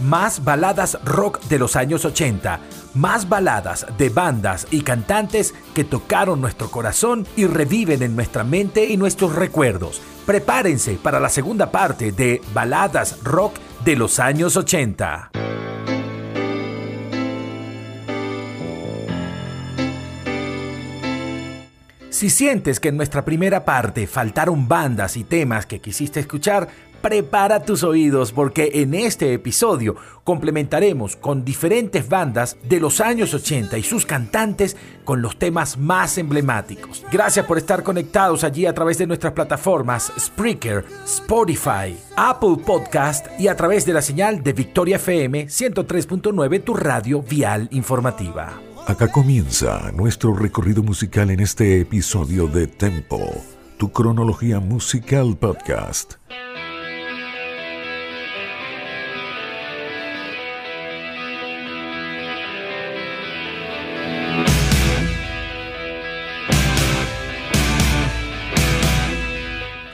más baladas rock de los años 80, más baladas de bandas y cantantes que tocaron nuestro corazón y reviven en nuestra mente y nuestros recuerdos. Prepárense para la segunda parte de Baladas Rock de los años 80. Si sientes que en nuestra primera parte faltaron bandas y temas que quisiste escuchar, prepara tus oídos porque en este episodio complementaremos con diferentes bandas de los años 80 y sus cantantes con los temas más emblemáticos. Gracias por estar conectados allí a través de nuestras plataformas Spreaker, Spotify, Apple Podcast y a través de la señal de Victoria FM 103.9, tu radio vial informativa. Acá comienza nuestro recorrido musical en este episodio de Tempo, tu cronología musical podcast.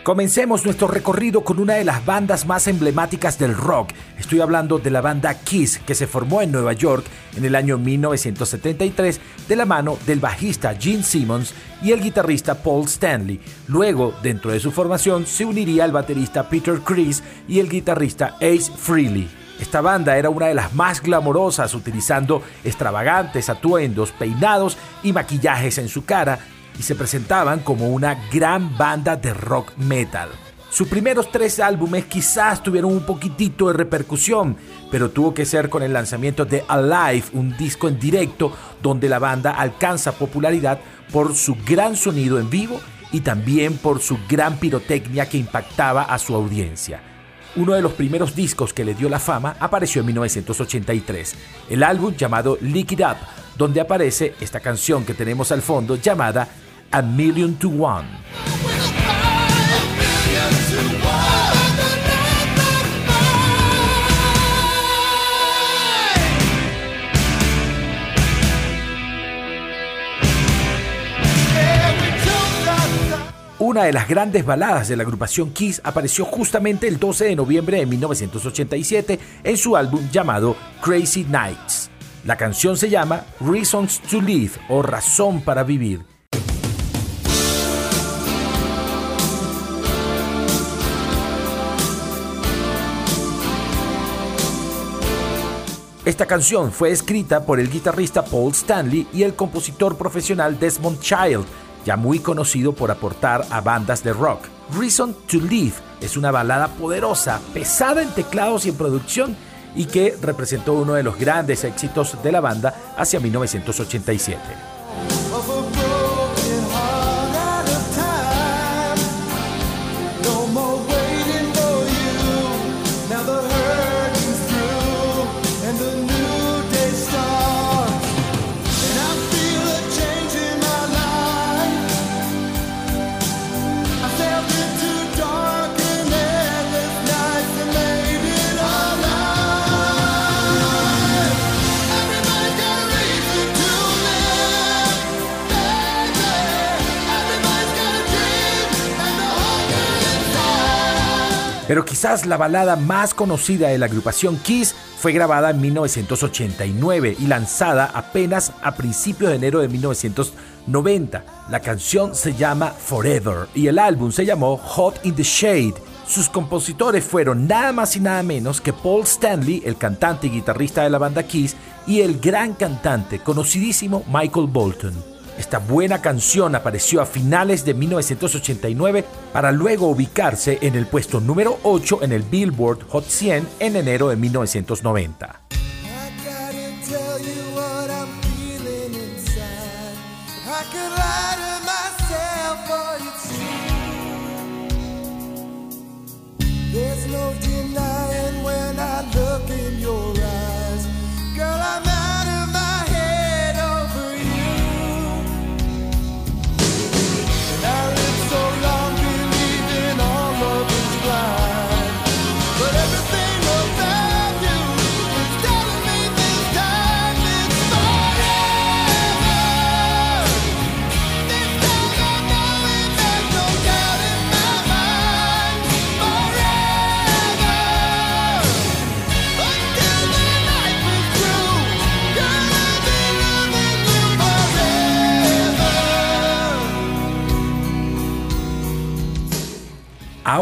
Comencemos nuestro recorrido con una de las bandas más emblemáticas del rock. Estoy hablando de la banda Kiss, que se formó en Nueva York en el año 1973 de la mano del bajista Gene Simmons y el guitarrista Paul Stanley. Luego, dentro de su formación, se uniría el baterista Peter Criss y el guitarrista Ace Frehley. Esta banda era una de las más glamorosas, utilizando extravagantes atuendos, peinados y maquillajes en su cara y se presentaban como una gran banda de rock metal. Sus primeros tres álbumes quizás tuvieron un poquitito de repercusión, pero tuvo que ser con el lanzamiento de Alive, un disco en directo donde la banda alcanza popularidad por su gran sonido en vivo y también por su gran pirotecnia que impactaba a su audiencia. Uno de los primeros discos que le dio la fama apareció en 1983, el álbum llamado Lick It Up, donde aparece esta canción que tenemos al fondo llamada A Million to One. Una de las grandes baladas de la agrupación Kiss apareció justamente el 12 de noviembre de 1987 en su álbum llamado Crazy Nights. La canción se llama Reasons to Live o Razón para Vivir Esta canción fue escrita por el guitarrista Paul Stanley y el compositor profesional Desmond Child, ya muy conocido por aportar a bandas de rock. Reason to Live es una balada poderosa, pesada en teclados y en producción y que representó uno de los grandes éxitos de la banda hacia 1987. Pero quizás la balada más conocida de la agrupación Kiss fue grabada en 1989 y lanzada apenas a principios de enero de 1990. La canción se llama Forever y el álbum se llamó Hot in the Shade. Sus compositores fueron nada más y nada menos que Paul Stanley, el cantante y guitarrista de la banda Kiss, y el gran cantante conocidísimo Michael Bolton. Esta buena canción apareció a finales de 1989 para luego ubicarse en el puesto número 8 en el Billboard Hot 100 en enero de 1990.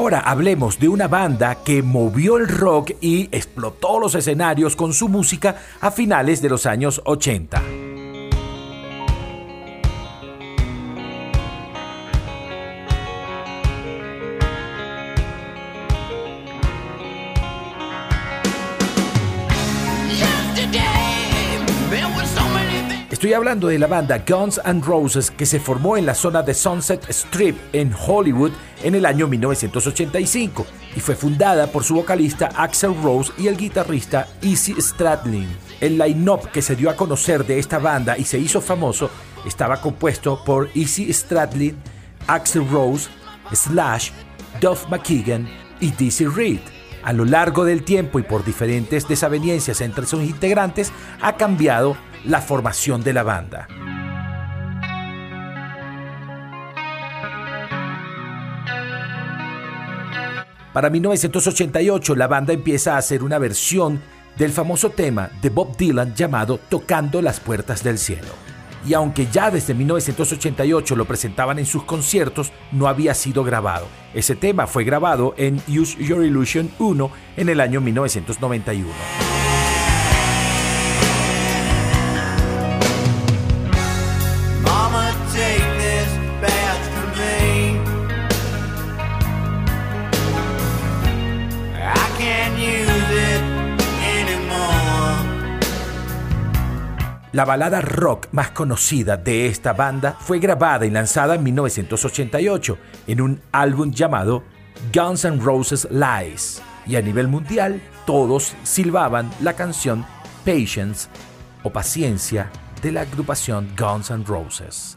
Ahora hablemos de una banda que movió el rock y explotó los escenarios con su música a finales de los años 80. Estoy hablando de la banda Guns N' Roses que se formó en la zona de Sunset Strip en Hollywood en el año 1985 y fue fundada por su vocalista Axel Rose y el guitarrista Izzy Stradlin. El line-up que se dio a conocer de esta banda y se hizo famoso estaba compuesto por Izzy Stradlin, Axel Rose, Slash, Duff McKagan y Dizzy Reed. A lo largo del tiempo y por diferentes desavenencias entre sus integrantes ha cambiado la formación de la banda. Para 1988 la banda empieza a hacer una versión del famoso tema de Bob Dylan llamado Tocando las Puertas del Cielo. Y aunque ya desde 1988 lo presentaban en sus conciertos, no había sido grabado. Ese tema fue grabado en Use Your Illusion 1 en el año 1991. La balada rock más conocida de esta banda fue grabada y lanzada en 1988 en un álbum llamado Guns N' Roses Lies. Y a nivel mundial, todos silbaban la canción Patience o Paciencia de la agrupación Guns N' Roses.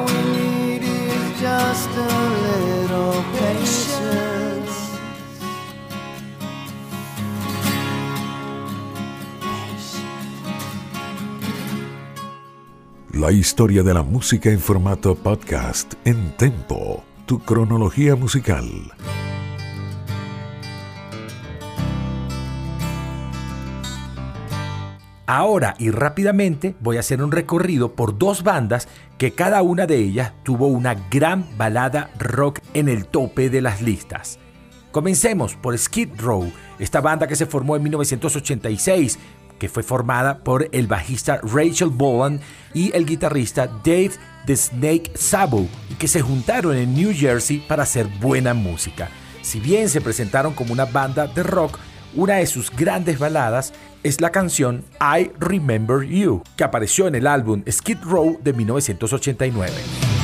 La historia de la música en formato podcast en Tempo, tu cronología musical. Ahora y rápidamente voy a hacer un recorrido por dos bandas que cada una de ellas tuvo una gran balada rock en el tope de las listas. Comencemos por Skid Row, esta banda que se formó en 1986 que fue formada por el bajista Rachel Bowen y el guitarrista Dave The Snake Sabo, que se juntaron en New Jersey para hacer buena música. Si bien se presentaron como una banda de rock, una de sus grandes baladas es la canción I Remember You, que apareció en el álbum Skid Row de 1989.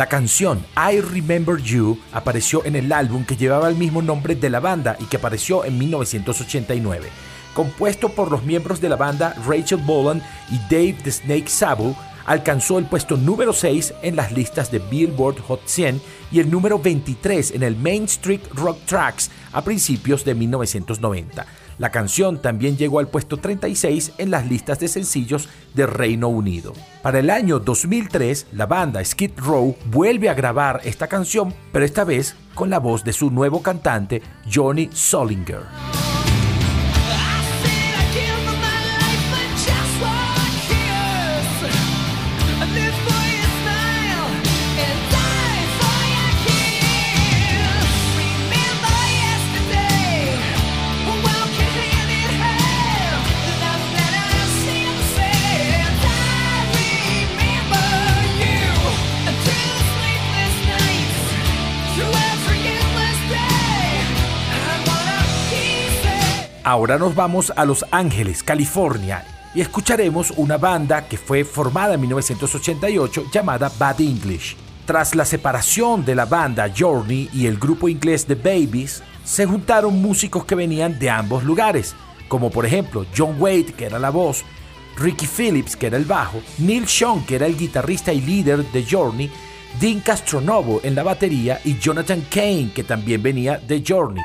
La canción I Remember You apareció en el álbum que llevaba el mismo nombre de la banda y que apareció en 1989. Compuesto por los miembros de la banda Rachel Bolan y Dave the Snake Sabu, alcanzó el puesto número 6 en las listas de Billboard Hot 100 y el número 23 en el Main Street Rock Tracks a principios de 1990. La canción también llegó al puesto 36 en las listas de sencillos de Reino Unido. Para el año 2003, la banda Skid Row vuelve a grabar esta canción, pero esta vez con la voz de su nuevo cantante Johnny Solinger. Ahora nos vamos a Los Ángeles, California, y escucharemos una banda que fue formada en 1988 llamada Bad English. Tras la separación de la banda Journey y el grupo inglés The Babies, se juntaron músicos que venían de ambos lugares, como por ejemplo John Wade, que era la voz, Ricky Phillips, que era el bajo, Neil Sean, que era el guitarrista y líder de Journey, Dean Castronovo en la batería y Jonathan Kane, que también venía de Journey.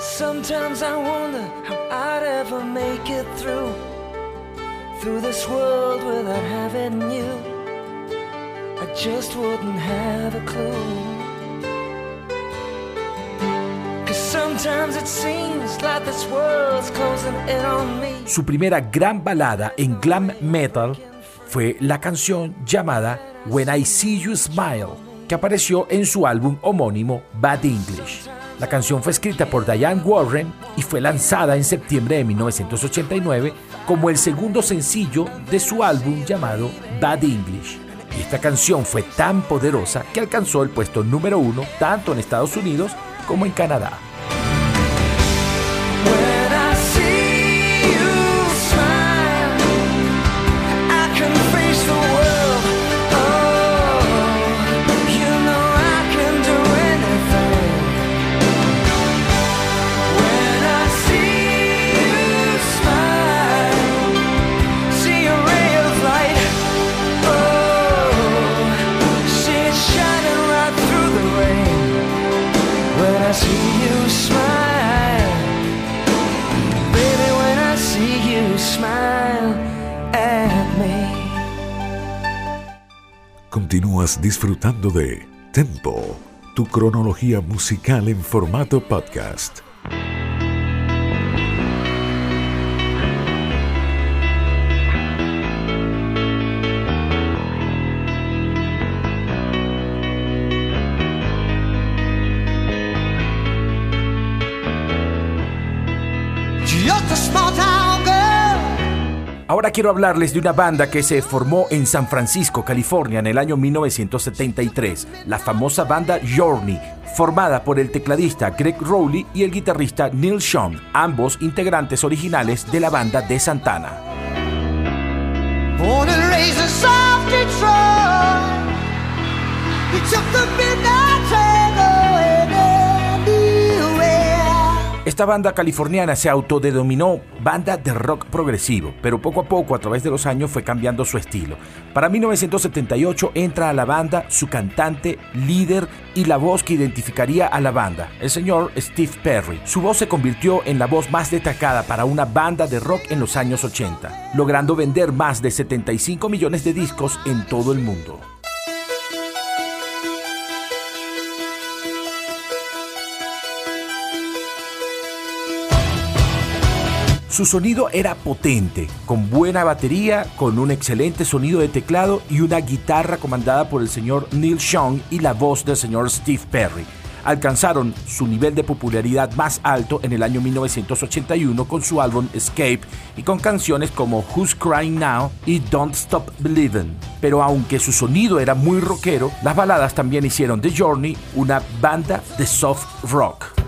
Sometimes I wonder how I'd ever make it through through this world without having you. I just wouldn't have a clue. Su primera gran balada en glam metal fue la canción llamada When I See You Smile, que apareció en su álbum homónimo Bad English. La canción fue escrita por Diane Warren y fue lanzada en septiembre de 1989 como el segundo sencillo de su álbum llamado Bad English. Y esta canción fue tan poderosa que alcanzó el puesto número uno tanto en Estados Unidos como en Canadá. Disfrutando de Tempo, tu cronología musical en formato podcast. Ahora quiero hablarles de una banda que se formó en San Francisco, California, en el año 1973, la famosa banda Journey, formada por el tecladista Greg Rowley y el guitarrista Neil Sean, ambos integrantes originales de la banda de Santana. Esta banda californiana se autodenominó banda de rock progresivo, pero poco a poco a través de los años fue cambiando su estilo. Para 1978 entra a la banda su cantante, líder y la voz que identificaría a la banda, el señor Steve Perry. Su voz se convirtió en la voz más destacada para una banda de rock en los años 80, logrando vender más de 75 millones de discos en todo el mundo. Su sonido era potente, con buena batería, con un excelente sonido de teclado y una guitarra comandada por el señor Neil Young y la voz del señor Steve Perry. Alcanzaron su nivel de popularidad más alto en el año 1981 con su álbum Escape y con canciones como Who's Crying Now y Don't Stop Believing. Pero aunque su sonido era muy rockero, las baladas también hicieron de Journey una banda de soft rock.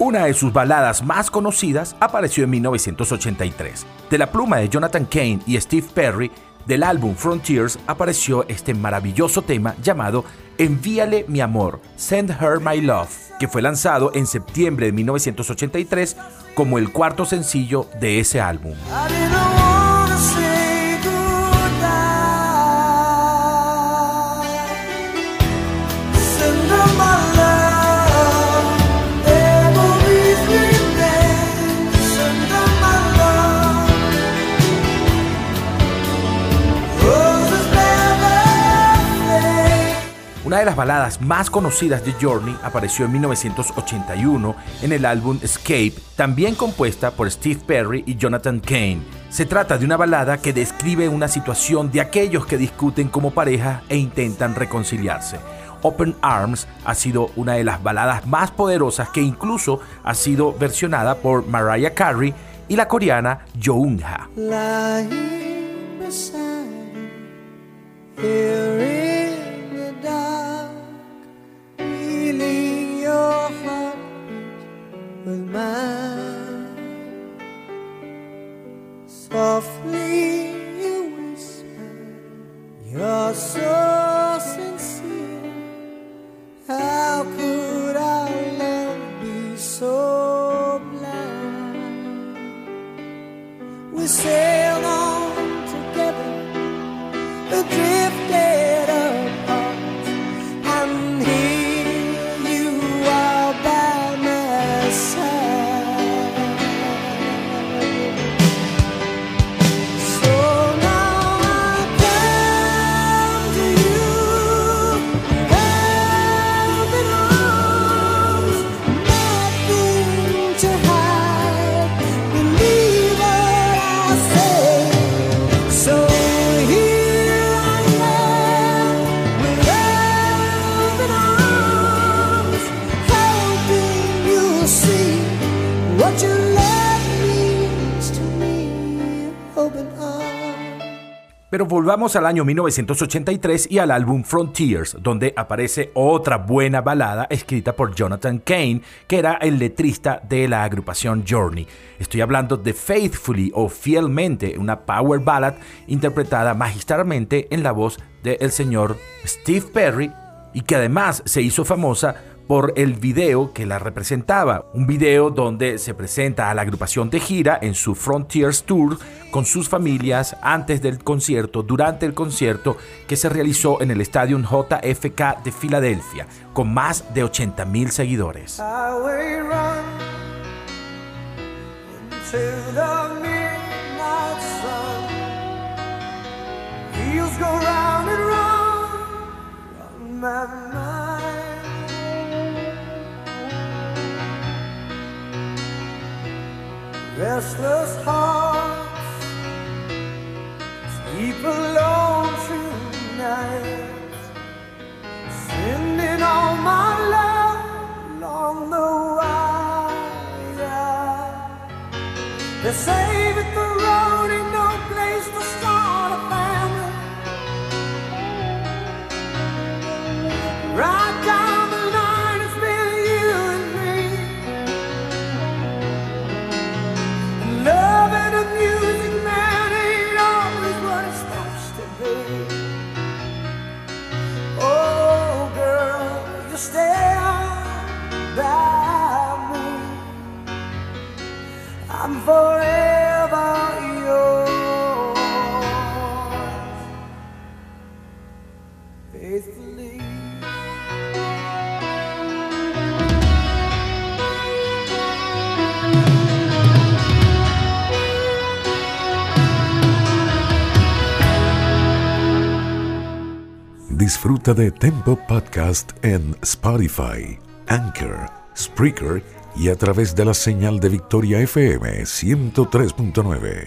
Una de sus baladas más conocidas apareció en 1983. De la pluma de Jonathan Kane y Steve Perry, del álbum Frontiers apareció este maravilloso tema llamado Envíale mi amor, Send Her My Love, que fue lanzado en septiembre de 1983 como el cuarto sencillo de ese álbum. De las baladas más conocidas de Journey apareció en 1981 en el álbum Escape, también compuesta por Steve Perry y Jonathan Kane. Se trata de una balada que describe una situación de aquellos que discuten como pareja e intentan reconciliarse. Open Arms ha sido una de las baladas más poderosas que incluso ha sido versionada por Mariah Carey y la coreana Yoonha. Softly you whisper, you're so sincere. How could our love be so blind? We sailed Pero volvamos al año 1983 y al álbum Frontiers, donde aparece otra buena balada escrita por Jonathan Kane, que era el letrista de la agrupación Journey. Estoy hablando de Faithfully o Fielmente, una power ballad interpretada magistralmente en la voz del señor Steve Perry y que además se hizo famosa por el video que la representaba, un video donde se presenta a la agrupación de gira en su Frontiers Tour con sus familias antes del concierto, durante el concierto que se realizó en el estadio JFK de Filadelfia, con más de 80 mil seguidores. Restless hearts sleep alone tonight. Sending all my love along the wire. They say that the road ain't no place to Disfruta de Tempo Podcast en Spotify, Anchor, Spreaker y a través de la señal de Victoria FM 103.9.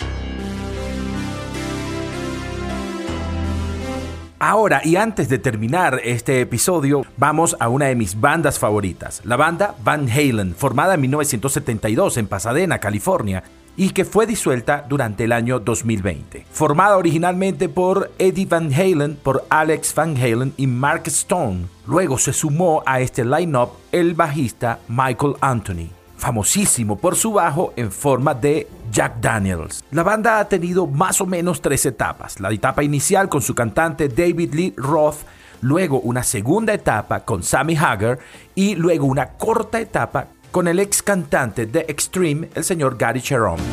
Ahora, y antes de terminar este episodio, vamos a una de mis bandas favoritas, la banda Van Halen, formada en 1972 en Pasadena, California, y que fue disuelta durante el año 2020. Formada originalmente por Eddie Van Halen, por Alex Van Halen y Mark Stone, luego se sumó a este line-up el bajista Michael Anthony. famosísimo por su bajo en forma de Jack Daniels. La banda ha tenido más o menos tres etapas. La etapa inicial con su cantante David Lee Roth, luego una segunda etapa con Sammy Hagar y luego una corta etapa con el ex cantante de Extreme, el señor Gary Cherone.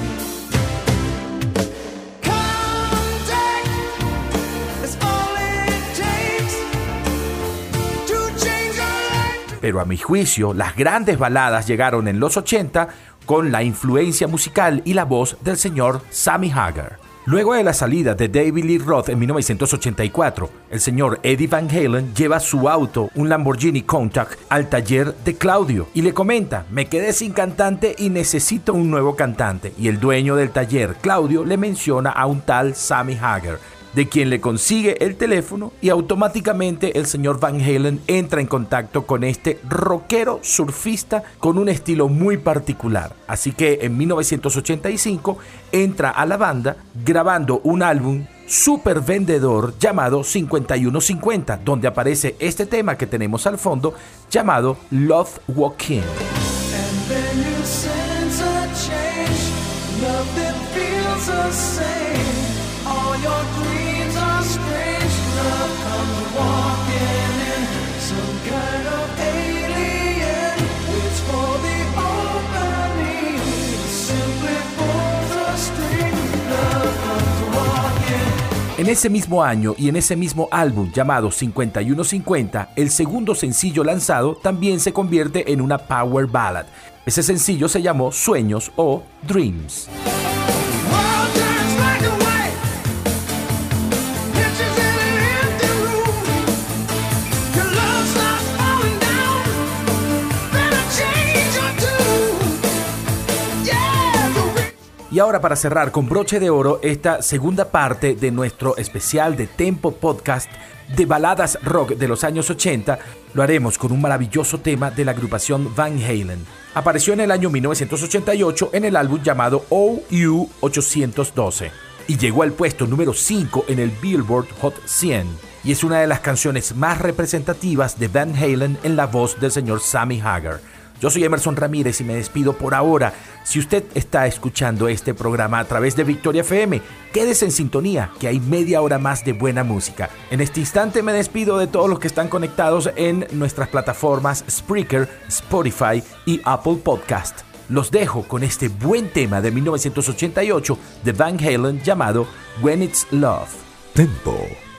Pero a mi juicio, las grandes baladas llegaron en los 80 con la influencia musical y la voz del señor Sammy Hagar. Luego de la salida de David Lee Roth en 1984, el señor Eddie Van Halen lleva su auto, un Lamborghini Countach, al taller de Claudio y le comenta, me quedé sin cantante y necesito un nuevo cantante. Y el dueño del taller, Claudio, le menciona a un tal Sammy Hagar, de quien le consigue el teléfono y automáticamente el señor Van Halen entra en contacto con este rockero surfista con un estilo muy particular. Así que en 1985 entra a la banda grabando un álbum super vendedor llamado 5150, donde aparece este tema que tenemos al fondo llamado Love Walking. En ese mismo año y en ese mismo álbum llamado 5150, el segundo sencillo lanzado también se convierte en una power ballad. Ese sencillo se llamó Sueños o Dreams. Ahora para cerrar con broche de oro esta segunda parte de nuestro especial de Tempo Podcast de baladas rock de los años 80, lo haremos con un maravilloso tema de la agrupación Van Halen. Apareció en el año 1988 en el álbum llamado OU 812 y llegó al puesto número 5 en el Billboard Hot 100 y es una de las canciones más representativas de Van Halen en la voz del señor Sammy Hagar. Yo soy Emerson Ramírez y me despido por ahora. Si usted está escuchando este programa a través de Victoria FM, quédese en sintonía, que hay media hora más de buena música. En este instante me despido de todos los que están conectados en nuestras plataformas Spreaker, Spotify y Apple Podcast. Los dejo con este buen tema de 1988 de Van Halen llamado When It's Love. Tempo,